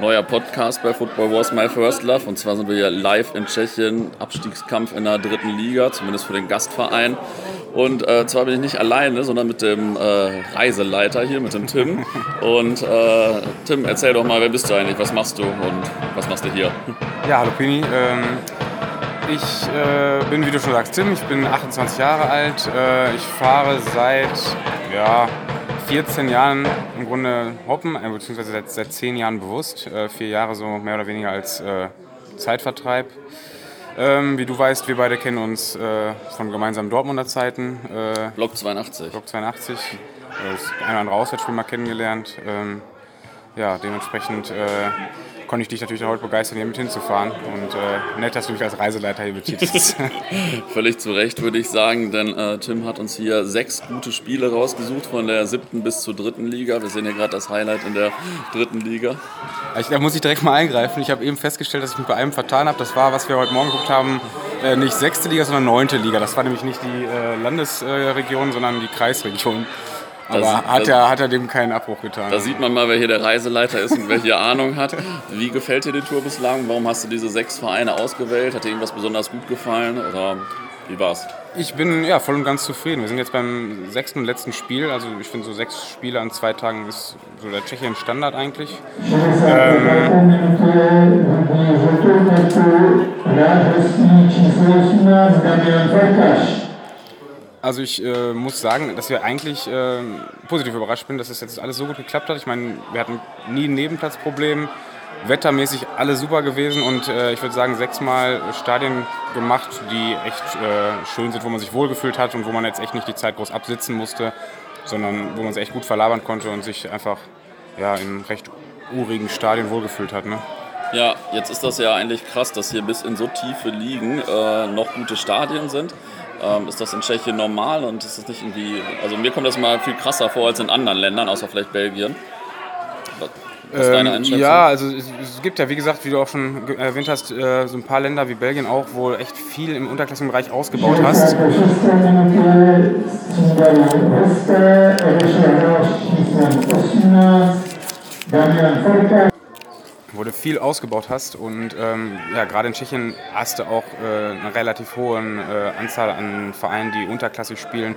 neuer Podcast bei Football Wars My First Love. Und zwar sind wir hier live in Tschechien, Abstiegskampf in der dritten Liga, zumindest für den Gastverein. Und äh, zwar bin ich nicht alleine, sondern mit dem äh, Reiseleiter hier, mit dem Tim. Und äh, Tim, erzähl doch mal, wer bist du eigentlich, was machst du und was machst du hier? Ja, hallo Pini. Ähm, ich äh, bin, wie du schon sagst, Tim. Ich bin 28 Jahre alt. Äh, ich fahre seit ja, 14 Jahren im Grunde Hoppen, äh, beziehungsweise seit, seit 10 Jahren bewusst. Äh, vier Jahre so mehr oder weniger als äh, Zeitvertreib. Ähm, wie du weißt, wir beide kennen uns äh, von gemeinsamen Dortmunder Zeiten. Äh, Block 82. Block 82. Das ein oder andere Auswärtsspiel mal kennengelernt. Ähm, ja, dementsprechend äh, konnte ich dich natürlich heute begeistern, hier mit hinzufahren. Und äh, nett, dass du mich als Reiseleiter hier betitelst. Völlig zu Recht, würde ich sagen, denn äh, Tim hat uns hier sechs gute Spiele rausgesucht, von der siebten bis zur dritten Liga. Wir sehen hier gerade das Highlight in der dritten Liga. Also, da muss ich direkt mal eingreifen. Ich habe eben festgestellt, dass ich mich bei einem vertan habe. Das war, was wir heute Morgen geguckt haben, äh, nicht sechste Liga, sondern neunte Liga. Das war nämlich nicht die äh, Landesregion, sondern die Kreisregion. Aber sieht, hat, er, hat er dem keinen Abbruch getan. Da sieht man mal, wer hier der Reiseleiter ist und wer hier Ahnung hat. Wie gefällt dir die Tour bislang? Warum hast du diese sechs Vereine ausgewählt? Hat dir irgendwas besonders gut gefallen oder wie war's? Ich bin ja voll und ganz zufrieden. Wir sind jetzt beim sechsten und letzten Spiel. Also ich finde so sechs Spiele an zwei Tagen ist so der Tschechien Standard eigentlich. Ähm, also ich äh, muss sagen, dass wir eigentlich äh, positiv überrascht sind, dass es jetzt alles so gut geklappt hat. Ich meine, wir hatten nie ein Nebenplatzproblem, wettermäßig alle super gewesen und äh, ich würde sagen, sechsmal Stadien gemacht, die echt äh, schön sind, wo man sich wohlgefühlt hat und wo man jetzt echt nicht die Zeit groß absitzen musste, sondern wo man sich echt gut verlabern konnte und sich einfach ja, in recht urigen Stadien wohlgefühlt hat. Ne? Ja, jetzt ist das ja eigentlich krass, dass hier bis in so tiefe Ligen äh, noch gute Stadien sind. Ähm, ist das in Tschechien normal und ist das nicht irgendwie. Also mir kommt das mal viel krasser vor als in anderen Ländern, außer vielleicht Belgien. Was ist deine ähm, Einschätzung? Ja, also es, es, gibt ja, wie gesagt, wie du auch schon erwähnt hast, äh, so ein paar Länder wie Belgien auch, wo echt viel im Unterklassenbereich ausgebaut hast wo du viel ausgebaut hast und ähm, ja, gerade in Tschechien hast du auch äh, eine relativ hohe äh, Anzahl an Vereinen, die unterklassig spielen,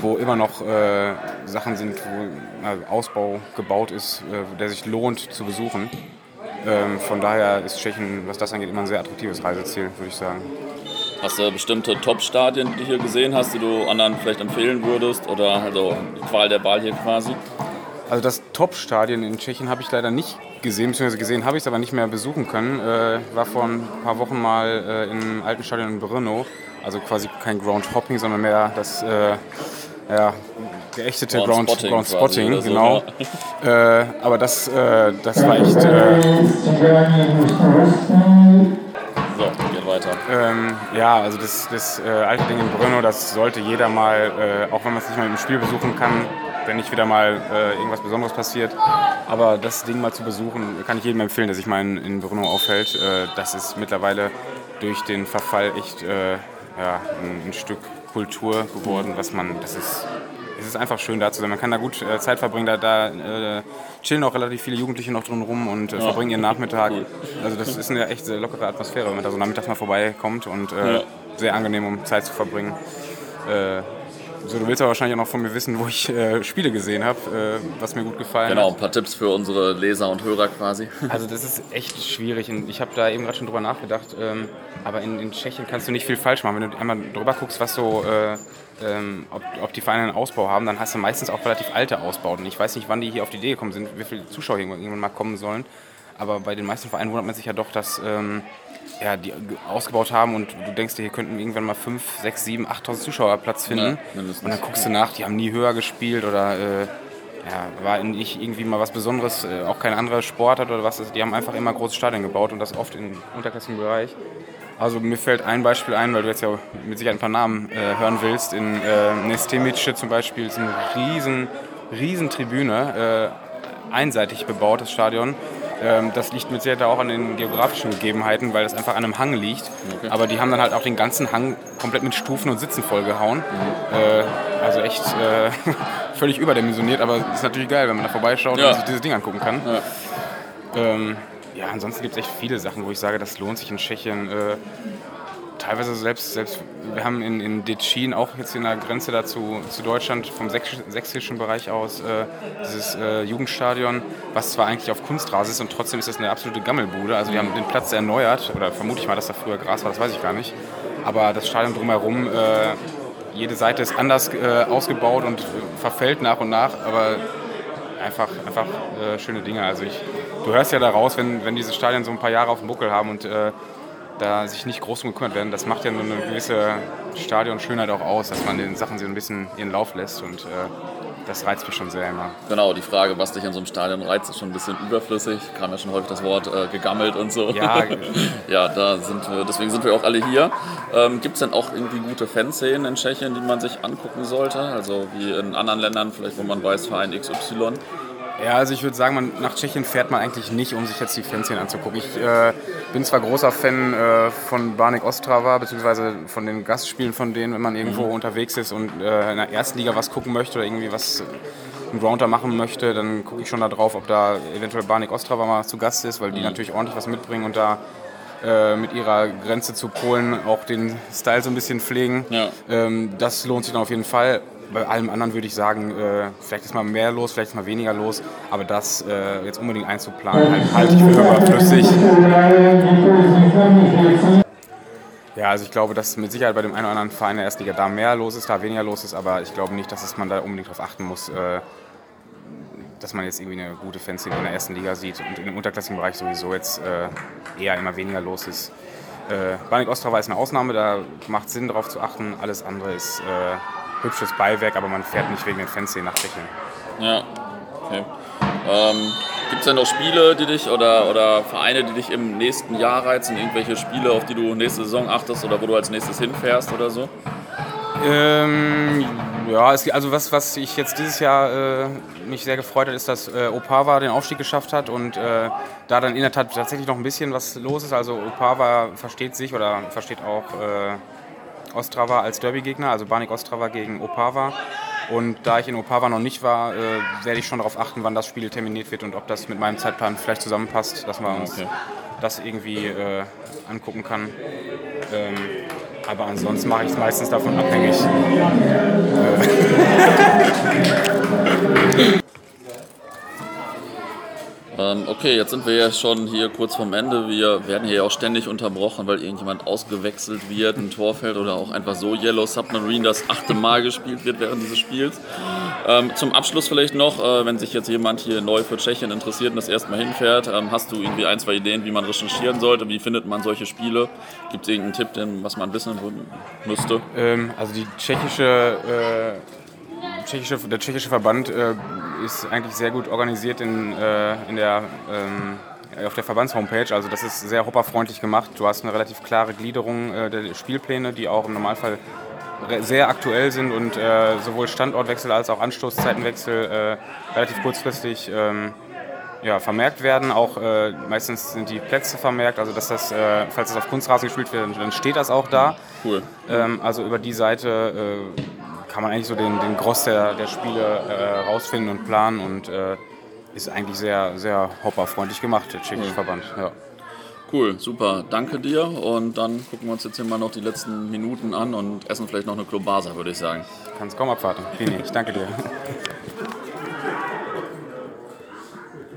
wo immer noch äh, Sachen sind, wo Ausbau gebaut ist, äh, der sich lohnt zu besuchen. Ähm, von daher ist Tschechien, was das angeht, immer ein sehr attraktives Reiseziel, würde ich sagen. Hast du bestimmte Top-Stadien, die du hier gesehen hast, die du anderen vielleicht empfehlen würdest? Oder also Qual der Wahl hier quasi? Also das Top-Stadion in Tschechien habe ich leider nicht gesehen, beziehungsweise gesehen habe ich es aber nicht mehr besuchen können. Äh, war vor ein paar Wochen mal äh, im alten Stadion in Brno. Also quasi kein Ground Hopping, sondern mehr das äh, ja, geächtete Ground, Spotting, Ground Spotting genau. So, ja. äh, aber das, äh, das war echt. Äh, so, geht weiter. Ähm, ja, also das, das äh, alte Ding in Brno, das sollte jeder mal, äh, auch wenn man es nicht mal im Spiel besuchen kann, wenn nicht wieder mal äh, irgendwas Besonderes passiert. Aber das Ding mal zu besuchen, kann ich jedem empfehlen, der sich mal in, in Brno aufhält. Äh, das ist mittlerweile durch den Verfall echt äh, ja, ein, ein, Stück Kultur geworden, was man, das ist, es ist einfach schön da zu sein. Man kann da gut äh, Zeit verbringen, da, da äh, chillen auch relativ viele Jugendliche noch drin rum und äh, ja. verbringen ihren Nachmittag. Cool. Also das ist eine echt sehr lockere Atmosphäre, wenn man da so nachmittags mal vorbeikommt und ja. sehr angenehm, um Zeit zu verbringen. So, du willst aber wahrscheinlich auch noch von mir wissen, wo ich äh, Spiele gesehen habe, äh, was mir gut gefallen genau, hat. Genau, ein paar Tipps für unsere Leser und Hörer quasi. Also das ist echt schwierig und ich habe da eben gerade schon drüber nachgedacht, ähm, aber in, in, Tschechien kannst du nicht viel falsch machen. Wenn du einmal drüber guckst, was so, äh, ähm, ob, ob, die Vereine einen Ausbau haben, dann hast du meistens auch relativ alte Ausbauten. Ich weiß nicht, wann die hier auf die Idee gekommen sind, wie viele Zuschauer irgendwann mal kommen sollen, aber bei den meisten Vereinen wundert man sich ja doch, dass... Ähm, ja, die ausgebaut haben und du denkst dir, hier könnten irgendwann mal 5, 6, 7, 8.000 Zuschauer Platz finden. Ja, und dann guckst du nach, die haben nie höher gespielt oder äh, ja, war nicht irgendwie mal was Besonderes, äh, auch kein anderer Sport hat oder was. Die haben einfach immer große Stadien gebaut und das oft im unterklassigen Bereich. Also mir fällt ein Beispiel ein, weil du jetzt ja mit Sicherheit ein paar Namen äh, hören willst. In äh, Nestemice zum Beispiel ist eine riesen, riesen Tribüne, äh, einseitig bebaut, das Stadion. Ähm, das liegt mit Sicherheit auch an den geografischen Gegebenheiten, weil das einfach an einem Hang liegt. Okay. Aber die haben dann halt auch den ganzen Hang komplett mit Stufen und Sitzen vollgehauen. Mhm. Äh, also echt äh, völlig überdimensioniert, aber ist natürlich geil, wenn man da vorbeischaut ja. und sich dieses Ding angucken kann. Ja. Ähm, ja, ansonsten gibt es echt viele Sachen, wo ich sage, das lohnt sich in Tschechien. Teilweise selbst, selbst, wir haben in, in Detschin auch jetzt in der Grenze dazu zu Deutschland vom sächsischen Bereich aus äh, dieses äh, Jugendstadion, was zwar eigentlich auf Kunstrasen ist und trotzdem ist das eine absolute Gammelbude. Also wir haben den Platz erneuert, oder vermute ich mal, dass da früher Gras war, das weiß ich gar nicht. Aber das Stadion drumherum, äh, jede Seite ist anders äh, ausgebaut und verfällt nach und nach, aber einfach, einfach äh, schöne Dinge. Also ich, du hörst ja daraus, wenn, wenn diese Stadien so ein paar Jahre auf dem Buckel haben und äh, da sich nicht groß drum gekümmert werden. Das macht ja nur eine gewisse Stadionschönheit auch aus, dass man den Sachen so ein bisschen ihren Lauf lässt und äh, das reizt mich schon sehr immer. Genau, die Frage, was dich in so einem Stadion reizt, ist schon ein bisschen überflüssig. Kam ja schon häufig das Wort äh, gegammelt und so. Ja, ja da sind wir, deswegen sind wir auch alle hier. Ähm, Gibt es denn auch irgendwie gute Fanszenen in Tschechien, die man sich angucken sollte? Also wie in anderen Ländern, vielleicht wo man weiß, Verein XY? Ja, also ich würde sagen, man, nach Tschechien fährt man eigentlich nicht, um sich jetzt die Fanszenen anzugucken. Ich äh, bin zwar großer Fan äh, von Barnik Ostrava, beziehungsweise von den Gastspielen von denen, wenn man irgendwo mhm. unterwegs ist und äh, in der ersten Liga was gucken möchte oder irgendwie was einen Grounder machen möchte, dann gucke ich schon da drauf, ob da eventuell Barnik Ostrava mal zu Gast ist, weil die mhm. natürlich ordentlich was mitbringen und da äh, mit ihrer Grenze zu Polen auch den Style so ein bisschen pflegen. Ja. Ähm, das lohnt sich dann auf jeden Fall bei allem anderen würde ich sagen, äh, vielleicht ist mal mehr los, vielleicht ist mal weniger los, aber das äh, jetzt unbedingt einzuplanen, halt, halte ich für überflüssig. Ja, also ich glaube, dass mit Sicherheit bei dem einen oder anderen Verein der Erstliga da mehr los ist, da weniger los ist, aber ich glaube nicht, dass es man da unbedingt darauf achten muss, äh, dass man jetzt irgendwie eine gute Fanszene in der ersten Liga sieht und im unterklassigen Bereich sowieso jetzt äh, eher immer weniger los ist. Äh, Banik Ostrava ist eine Ausnahme, da macht es Sinn darauf zu achten, alles andere ist äh, hübsches Beiwerk, aber man fährt nicht wegen den Fanszenen nach Tschechien. Ja, okay. Ähm, Gibt es denn noch Spiele, die dich oder, oder Vereine, die dich im nächsten Jahr reizen? Irgendwelche Spiele, auf die du nächste Saison achtest oder wo du als nächstes hinfährst oder so? Ähm, ja, es, also was, was ich jetzt dieses Jahr äh, mich sehr gefreut hat, ist, dass äh, Opava den Aufstieg geschafft hat und äh, da dann in der Tat tatsächlich noch ein bisschen was los ist. Also Opava versteht sich oder versteht auch äh, Ostrava als Derby-Gegner, also Banik Ostrava gegen Opava. Und da ich in Opava noch nicht war, äh, werde ich schon darauf achten, wann das Spiel terminiert wird und ob das mit meinem Zeitplan vielleicht zusammenpasst, dass man uns okay. das irgendwie äh, angucken kann. Ähm, aber ansonsten mache ich es meistens davon abhängig. Äh. Ähm, okay, jetzt sind wir ja schon hier kurz vorm Ende. Wir werden hier auch ständig unterbrochen, weil irgendjemand ausgewechselt wird, ein Tor fällt oder auch einfach so Yellow Submarine das achte Mal gespielt wird während dieses Spiels. Ähm, zum Abschluss vielleicht noch, äh, wenn sich jetzt jemand hier neu für Tschechien interessiert und das erstmal hinfährt, ähm, hast du irgendwie ein, zwei Ideen, wie man recherchieren sollte? Wie findet man solche Spiele? Gibt es irgendeinen Tipp, den, was man wissen müsste? Also die tschechische äh tschechische, der tschechische Verband äh, ist eigentlich sehr gut organisiert in, äh, in der, ähm, auf der Verbandshomepage. Also das ist sehr hopperfreundlich gemacht. Du hast eine relativ klare Gliederung äh, der Spielpläne, die auch im Normalfall sehr aktuell sind und äh, sowohl Standortwechsel als auch Anstoßzeitenwechsel äh, relativ kurzfristig ähm, ja, vermerkt werden. Auch äh, meistens sind die Plätze vermerkt, also dass das, falls das auf Kunstrasen gespielt wird, dann steht das auch da. Cool. Ähm, also über die Seite kann man eigentlich so den, den Gross der, der Spiele äh, rausfinden und planen und äh, ist eigentlich sehr, sehr hopperfreundlich gemacht, der tschechische. Verband. Ja. Cool, super. Danke dir. Und dann gucken wir uns jetzt hier mal noch die letzten Minuten an und essen vielleicht noch eine Klobasa, würde ich sagen. Kannst kaum abwarten. Vielen Dank. Ich danke dir.